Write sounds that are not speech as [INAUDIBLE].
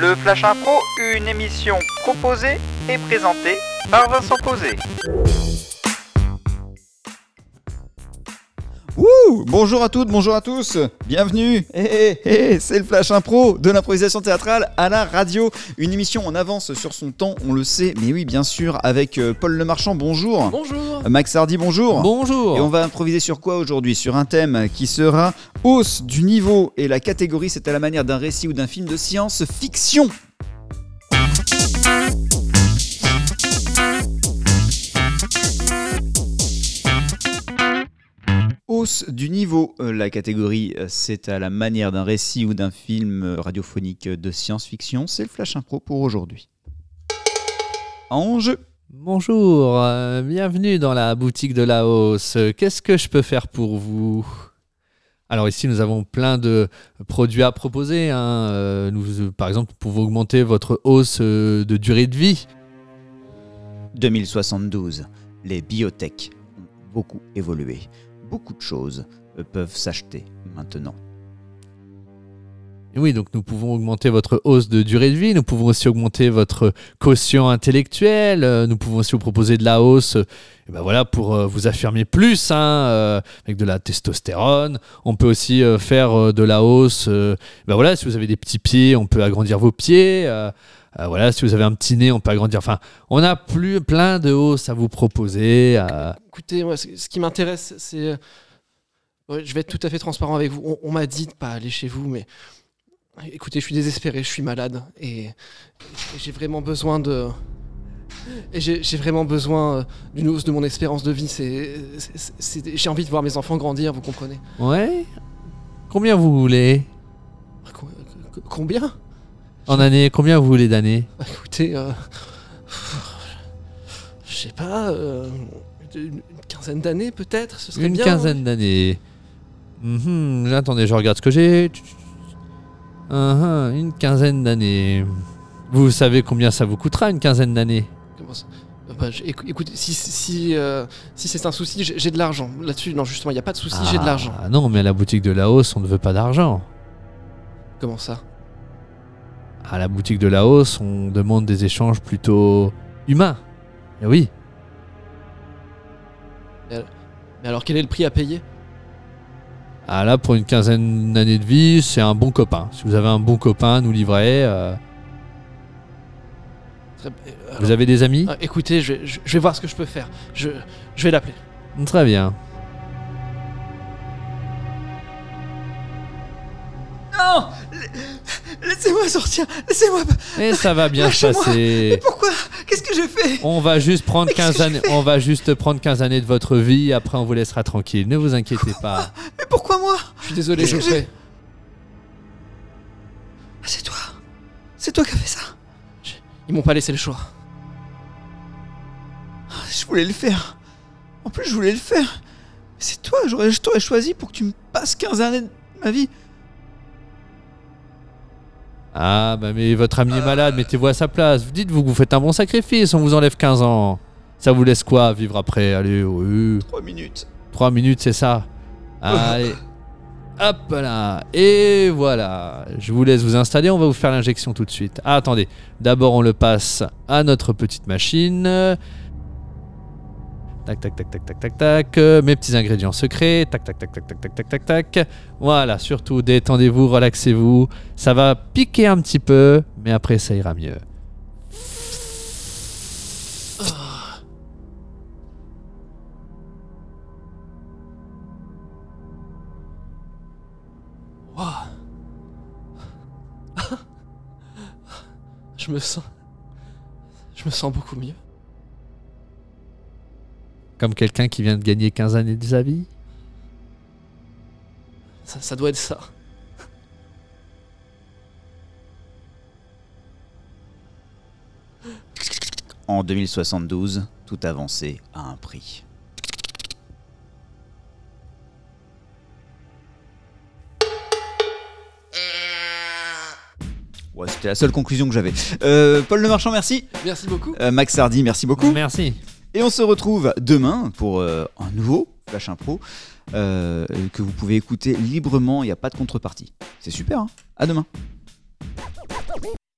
Le Flash Impro, une émission proposée et présentée par Vincent Posé. Bonjour à toutes, bonjour à tous, bienvenue Hé hé hé, C'est le Flash Impro de l'improvisation théâtrale à la radio. Une émission en avance sur son temps, on le sait, mais oui, bien sûr, avec euh, Paul Lemarchand, bonjour Bonjour. Max Hardy, bonjour Bonjour. Et on va improviser sur quoi aujourd'hui? Sur un thème qui sera hausse du niveau et la catégorie c'est à la manière d'un récit ou d'un film de science-fiction. Hausse du niveau, Euh, la catégorie euh, c'est à la manière d'un récit ou d'un film euh, radiophonique de science-fiction, c'est le Flash Impro pour aujourd'hui. En jeu Bonjour. euh, bienvenue dans la boutique de la hausse. Qu'est-ce que je peux faire pour vous? Alors ici, nous avons plein de produits à proposer. hein. Euh, nous, euh, par exemple, pour vous augmenter votre hausse de durée de vie. 2072, les biotech ont beaucoup évolué. Beaucoup de choses euh, peuvent s'acheter maintenant. Oui, donc nous pouvons augmenter votre hausse de durée de vie. Nous pouvons aussi augmenter votre quotient intellectuel. euh, Nous pouvons aussi vous proposer de la hausse, euh, et ben voilà, pour vous affirmer plus, hein, avec de la testostérone. On peut aussi faire de la hausse. ben voilà, si vous avez des petits pieds, on peut agrandir vos pieds. Euh, voilà, si vous avez un petit nez, on peut agrandir. Enfin, on a plus plein de hausses à vous proposer. Écoutez, moi, ce qui m'intéresse, c'est. euh, ouais, je vais être tout à fait transparent avec vous. On, on m'a dit de pas aller chez vous, mais. Écoutez, je suis désespéré, je suis malade. Et, et j'ai vraiment besoin de. Et j'ai vraiment besoin euh, d'une hausse de mon espérance de vie. J'ai envie de voir mes enfants grandir, vous comprenez Ouais. Combien vous voulez? Co- co- Combien? En année Combien vous voulez d'années? Bah, Écoutez, euh, je sais pas, euh, une, une quinzaine d'années peut-être, ce serait Une bien. quinzaine d'années. Mhm, Attendez, je regarde ce que j'ai. Mhm, une quinzaine d'années. Vous savez combien ça vous coûtera une quinzaine d'années? Comment ça? Euh, bah, écou- écoutez, si, si, euh, si c'est un souci, j'ai j'ai de l'argent. Là-dessus, non, justement, il n'y a pas de souci, j'ai de l'argent. Ah non, mais à la boutique de la hausse, on ne veut pas d'argent. Comment ça? À la boutique de la hausse, on demande des échanges plutôt humains. Eh oui. Mais alors, quel est le prix à payer? Ah là, pour une quinzaine d'années de vie, c'est un bon copain. Si vous avez un bon copain à nous livrer, euh, Très- euh, alors- vous avez des amis? Ah, Écoutez, je vais, je- je vais voir ce que je peux faire. Je, je vais l'appeler. Très bien. Non Laissez-moi sortir Laissez-moi Et ça va bien se passer. Pourquoi? Qu'est-ce que j'ai fait On va juste prendre Mais qu'est-ce 15 que années. On va juste prendre 15 années de votre vie. Après, on vous laissera tranquille. Ne vous inquiétez pas. Mais pourquoi moi? Je suis désolé, que Geoffrey. Ah, C'est toi C'est toi qui as fait ça Ils m'ont pas laissé le choix. Ah, Je voulais le faire. En plus, je voulais le faire. Mais c'est toi, j'aurais, je t'aurais choisi pour que tu me passes 15 années de ma vie. Ah, bah, mais votre ami est malade. Mettez-vous à sa place. Vous dites-vous que vous faites un bon sacrifice. On vous enlève 15 ans. Ça vous laisse quoi vivre après? Allez, oui. 3 minutes. 3 minutes, c'est ça? Allez. [LAUGHS] Hop là. Et voilà. Je vous laisse vous installer. On va vous faire l'injection tout de suite. Ah, attendez. D'abord, on le passe à notre petite machine. Tac, tac, tac, tac, tac, tac, tac. Euh, Mes petits ingrédients secrets. Tac, tac, tac, tac, tac, tac, tac, tac, tac. Voilà. Surtout, détendez-vous, relaxez-vous. Ça va piquer un petit peu, mais après, ça ira mieux. Je me sens. Je me sens beaucoup mieux. Comme quelqu'un qui vient de gagner 15 années de sa vie. Ça, ça doit être ça. En 2072, tout avancé a un prix. Ouais, c'était la seule conclusion que j'avais. Euh, Paul Le Marchand, merci. Merci beaucoup. Euh, Max Hardy, merci beaucoup. Merci. Et on se retrouve demain pour euh, un nouveau Flash Impro euh, que vous pouvez écouter librement, il n'y a pas de contrepartie. C'est super, hein À demain.